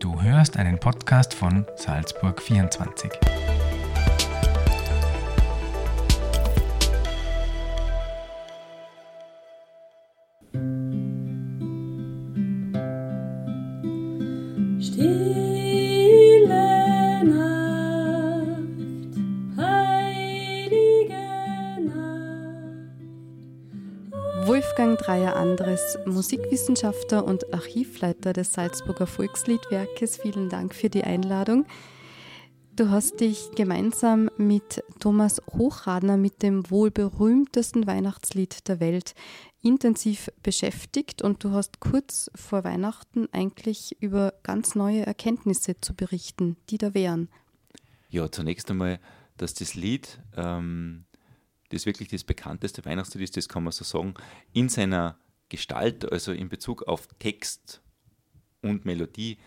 Du hörst einen Podcast von Salzburg 24. Wolfgang Dreier-Andres, Musikwissenschaftler und Archivleiter des Salzburger Volksliedwerkes, vielen Dank für die Einladung. Du hast dich gemeinsam mit Thomas Hochradner mit dem wohl berühmtesten Weihnachtslied der Welt intensiv beschäftigt und du hast kurz vor Weihnachten eigentlich über ganz neue Erkenntnisse zu berichten, die da wären. Ja, zunächst einmal, dass das Lied, ähm, das wirklich das bekannteste Weihnachtslied ist, das kann man so sagen, in seiner Gestalt, also in Bezug auf Text und Melodie,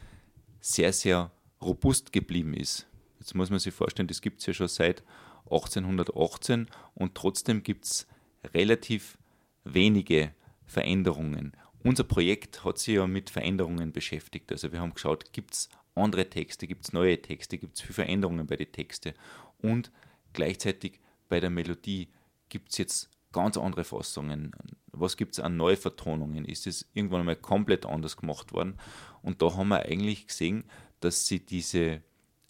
sehr, sehr robust geblieben ist. Jetzt muss man sich vorstellen, das gibt es ja schon seit 1818 und trotzdem gibt es relativ wenige Veränderungen. Unser Projekt hat sich ja mit Veränderungen beschäftigt. Also wir haben geschaut, gibt es andere Texte, gibt es neue Texte, gibt es viele Veränderungen bei den Texten und gleichzeitig bei der Melodie gibt es jetzt ganz andere Fassungen. Was gibt es an Neuvertonungen? Ist es irgendwann einmal komplett anders gemacht worden? Und da haben wir eigentlich gesehen, dass sie diese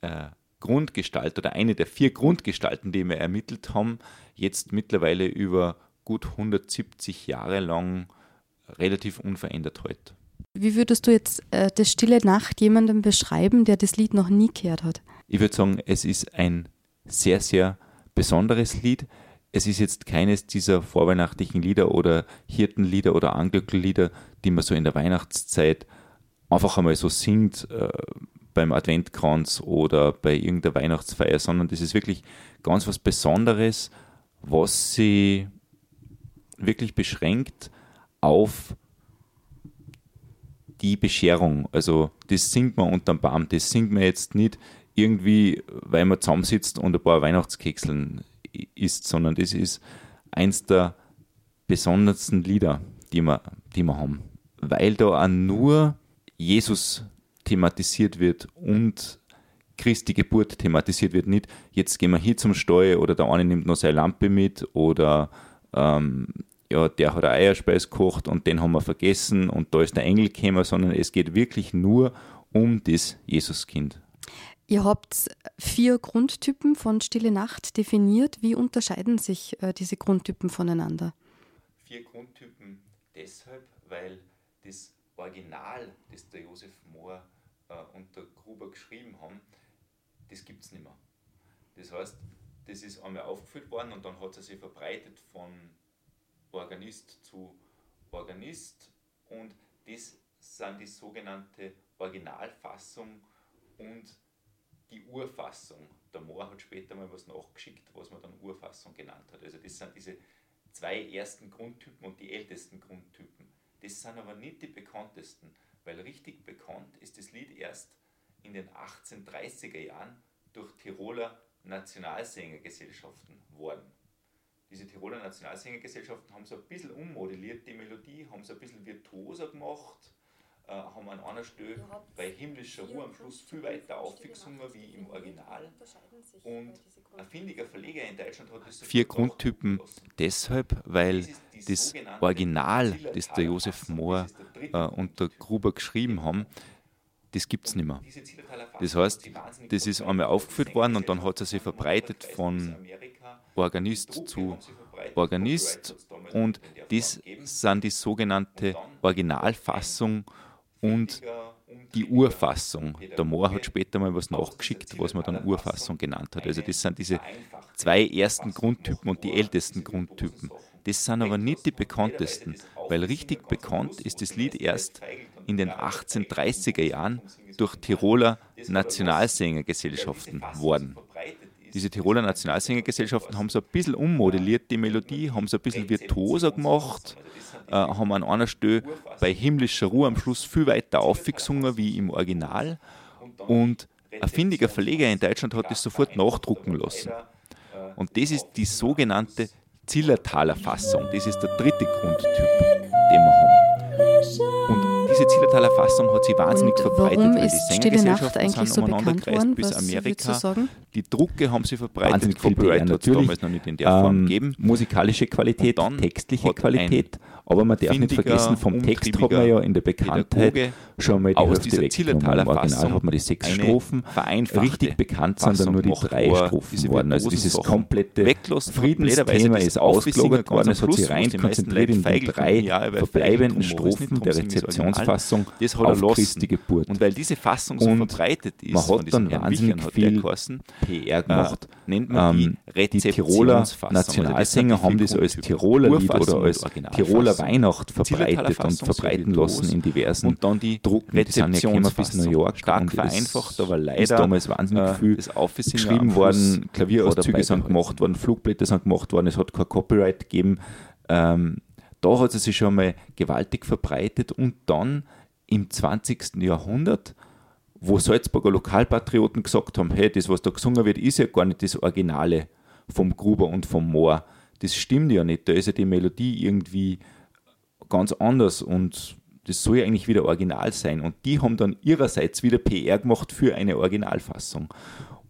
äh, Grundgestalt oder eine der vier Grundgestalten, die wir ermittelt haben, jetzt mittlerweile über gut 170 Jahre lang relativ unverändert hält. Wie würdest du jetzt äh, das Stille Nacht jemandem beschreiben, der das Lied noch nie gehört hat? Ich würde sagen, es ist ein sehr, sehr besonderes Lied. Es ist jetzt keines dieser vorweihnachtlichen Lieder oder Hirtenlieder oder Anglöckellieder, die man so in der Weihnachtszeit einfach einmal so singt äh, beim Adventkranz oder bei irgendeiner Weihnachtsfeier, sondern das ist wirklich ganz was Besonderes, was sie wirklich beschränkt auf die Bescherung. Also das singt man unterm Baum, das singt man jetzt nicht irgendwie, weil man zusammensitzt und ein paar Weihnachtskekseln isst, sondern das ist eins der besondersten Lieder, die wir, die wir haben. Weil da auch nur Jesus thematisiert wird und Christi Geburt thematisiert wird. Nicht, jetzt gehen wir hier zum Steuer oder der eine nimmt noch seine Lampe mit oder ähm, ja, der hat eine Eierspeis gekocht und den haben wir vergessen und da ist der Engel gekommen, sondern es geht wirklich nur um das Jesuskind. Ihr habt vier Grundtypen von Stille Nacht definiert. Wie unterscheiden sich äh, diese Grundtypen voneinander? Vier Grundtypen deshalb, weil das Original, das der Josef Mohr äh, und der Gruber geschrieben haben, das gibt es nicht mehr. Das heißt, das ist einmal aufgeführt worden und dann hat es sich verbreitet von Organist zu Organist und das sind die sogenannte Originalfassung und die Urfassung. Der Mohr hat später mal was nachgeschickt, was man dann Urfassung genannt hat. Also das sind diese zwei ersten Grundtypen und die ältesten Grundtypen. Das sind aber nicht die bekanntesten, weil richtig bekannt ist das Lied erst in den 1830er Jahren durch Tiroler Nationalsängergesellschaften worden. Diese Tiroler Nationalsängergesellschaften haben so ein bisschen ummodelliert die Melodie, haben so ein bisschen virtuoser gemacht, haben an einer Stelle bei himmlischer Ruhe am Schluss viel weiter aufgesungen wie im Original. Und ein findiger Verleger in Deutschland hat das Vier Grundtypen deshalb, weil das Original, das der Josef Mohr äh, und der Gruber geschrieben haben, das gibt es nicht mehr. Das heißt, das ist einmal aufgeführt worden und dann hat es sich verbreitet von Organist zu Organist und das sind die sogenannte Originalfassung und die Urfassung. Der Mohr hat später mal was nachgeschickt, was man dann Urfassung genannt hat. Also das sind diese zwei ersten Grundtypen und die ältesten Grundtypen. Das sind aber nicht die bekanntesten, weil richtig bekannt ist das Lied erst in den 1830er Jahren durch Tiroler Nationalsängergesellschaften worden. Diese Tiroler Nationalsängergesellschaften haben so ein bisschen ummodelliert die Melodie, haben so ein bisschen virtuoser gemacht, äh, haben an einer Stelle bei himmlischer Ruhe am Schluss viel weiter aufgesungen wie im Original. Und ein findiger Verleger in Deutschland hat das sofort nachdrucken lassen. Und das ist die sogenannte Zillertaler Fassung. Das ist der dritte Grundtyp, den wir haben. Und diese Zillertaler Fassung hat sich wahnsinnig Und verbreitet, warum weil ist die Stille Nacht Sängergesellschaften eigentlich sind so worden? bis Was würdest du Amerika. sagen? Die Drucke haben sie verbreitet, Wahnsinnig viel Copyright hat es natürlich. damals noch nicht in der Form Ähm, gegeben. musikalische Qualität, textliche Qualität, aber man darf nicht vergessen, vom Text hat man ja in der Bekanntheit Pädagoge schon mal die aus Hälfte dieser weggenommen. Zillertaler Fassung hat man die sechs Strophen. Richtig bekannt sind dann nur die drei Strophen diese worden. Also dieses komplette. Friedensthema ist ausgelagert worden. Es hat sich rein konzentriert in die drei verbleibenden Strophen der drum singen, das hat er lassen. Geburt. Und weil diese Fassung so Und verbreitet ist, man hat dann wahnsinnig Wichern viel geheißen, PR gemacht. äh, nennt man Ähm, die Tiroler Rezeptionsfassung. Also Nationalsänger die haben das als. Tiroler Lied oder als. Tiroler Weihnacht verbreitet und Fassung verbreiten lassen in diversen und dann die Drucken. Gekommen bis. New York stark vereinfacht, aber ist leider damals wahnsinnig äh, viel geschrieben worden, Klavierauszüge sind behalten. gemacht worden, Flugblätter sind gemacht worden, es hat kein Copyright gegeben. Ähm, da hat es sich schon mal gewaltig verbreitet und dann im 20. Jahrhundert, wo Salzburger Lokalpatrioten gesagt haben, hey, das, was da gesungen wird, ist ja gar nicht das Originale vom Gruber und vom Moor. Das stimmt ja nicht, da ist ja die Melodie irgendwie ganz anders und das soll ja eigentlich wieder original sein. Und die haben dann ihrerseits wieder PR gemacht für eine Originalfassung.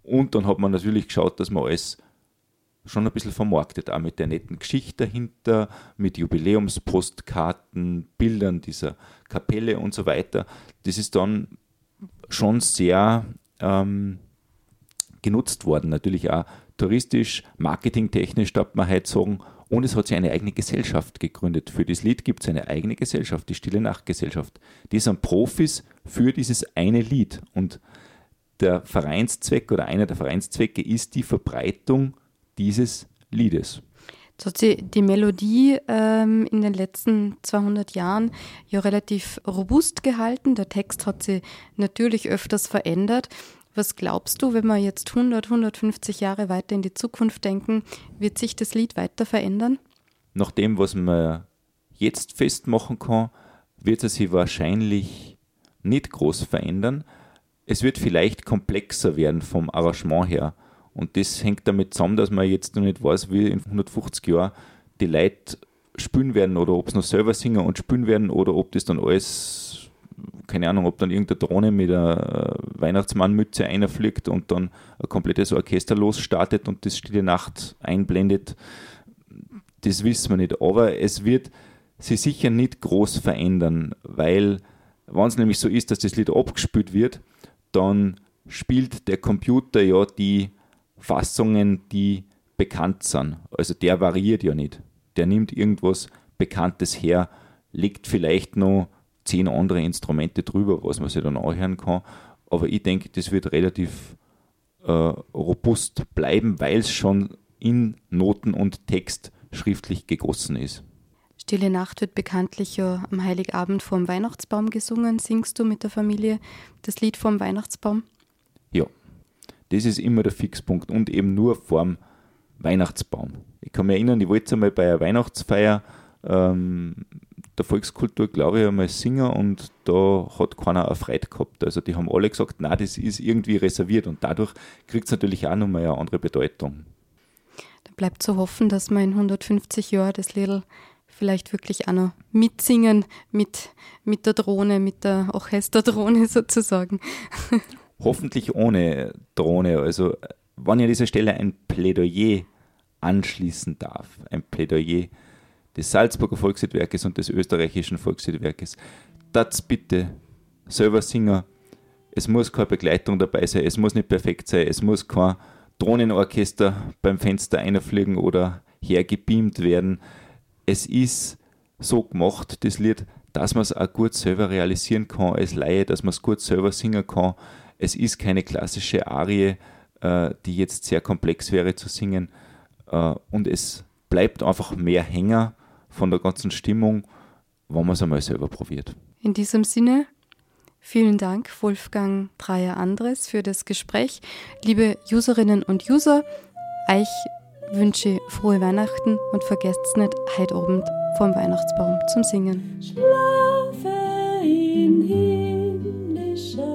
Und dann hat man natürlich geschaut, dass man alles schon ein bisschen vermarktet, auch mit der netten Geschichte dahinter, mit Jubiläumspostkarten, Bildern dieser Kapelle und so weiter. Das ist dann schon sehr ähm, genutzt worden. Natürlich auch touristisch, marketingtechnisch, darf man heute sagen. Und es hat sich eine eigene Gesellschaft gegründet. Für das Lied gibt es eine eigene Gesellschaft, die Stille Nacht-Gesellschaft. Die sind Profis für dieses eine Lied. Und der Vereinszweck oder einer der Vereinszwecke ist die Verbreitung dieses Liedes. Jetzt hat sich die Melodie ähm, in den letzten 200 Jahren ja relativ robust gehalten. Der Text hat sich natürlich öfters verändert. Was glaubst du, wenn wir jetzt 100, 150 Jahre weiter in die Zukunft denken, wird sich das Lied weiter verändern? Nach dem, was man jetzt festmachen kann, wird es sich wahrscheinlich nicht groß verändern. Es wird vielleicht komplexer werden vom Arrangement her. Und das hängt damit zusammen, dass man jetzt noch nicht weiß, wie in 150 Jahren die Leute spielen werden oder ob es noch selber singen und spielen werden oder ob das dann alles, keine Ahnung, ob dann irgendeine Drohne mit einer Weihnachtsmannmütze einfliegt und dann ein komplettes Orchester losstartet und das Stille Nacht einblendet. Das wissen wir nicht. Aber es wird sich sicher nicht groß verändern, weil, wenn es nämlich so ist, dass das Lied abgespielt wird, dann spielt der Computer ja die Fassungen, die bekannt sind. Also der variiert ja nicht. Der nimmt irgendwas Bekanntes her, legt vielleicht noch zehn andere Instrumente drüber, was man sich dann anhören kann. Aber ich denke, das wird relativ äh, robust bleiben, weil es schon in Noten und Text schriftlich gegossen ist. Stille Nacht wird bekanntlich ja am Heiligabend vorm Weihnachtsbaum gesungen. Singst du mit der Familie das Lied vorm Weihnachtsbaum? Ja, das ist immer der Fixpunkt und eben nur vorm Weihnachtsbaum. Ich kann mich erinnern, ich wollte einmal bei einer Weihnachtsfeier ähm, der Volkskultur, glaube ich, einmal singen und da hat keiner eine Freude gehabt. Also die haben alle gesagt, na, das ist irgendwie reserviert und dadurch kriegt es natürlich auch nochmal eine andere Bedeutung. Da bleibt zu hoffen, dass wir in 150 Jahren das Lied vielleicht wirklich auch noch mitsingen mit, mit der Drohne, mit der Orchesterdrohne sozusagen. Hoffentlich ohne Drohne. Also, wenn ich an dieser Stelle ein Plädoyer anschließen darf, ein Plädoyer des Salzburger Volksliedwerkes und des österreichischen Volksliedwerkes, das bitte selber singen. Es muss keine Begleitung dabei sein, es muss nicht perfekt sein, es muss kein Drohnenorchester beim Fenster einfliegen oder hergebeamt werden. Es ist so gemacht, das Lied, dass man es auch gut selber realisieren kann als Laie, dass man es gut selber singen kann. Es ist keine klassische Arie, äh, die jetzt sehr komplex wäre zu singen. Äh, und es bleibt einfach mehr Hänger von der ganzen Stimmung, wenn man es einmal selber probiert. In diesem Sinne, vielen Dank, Wolfgang Dreier-Andres, für das Gespräch. Liebe Userinnen und User, euch wünsche frohe Weihnachten und vergesst nicht, heute Abend vorm Weihnachtsbaum zum Singen. Schlafe in himmlischer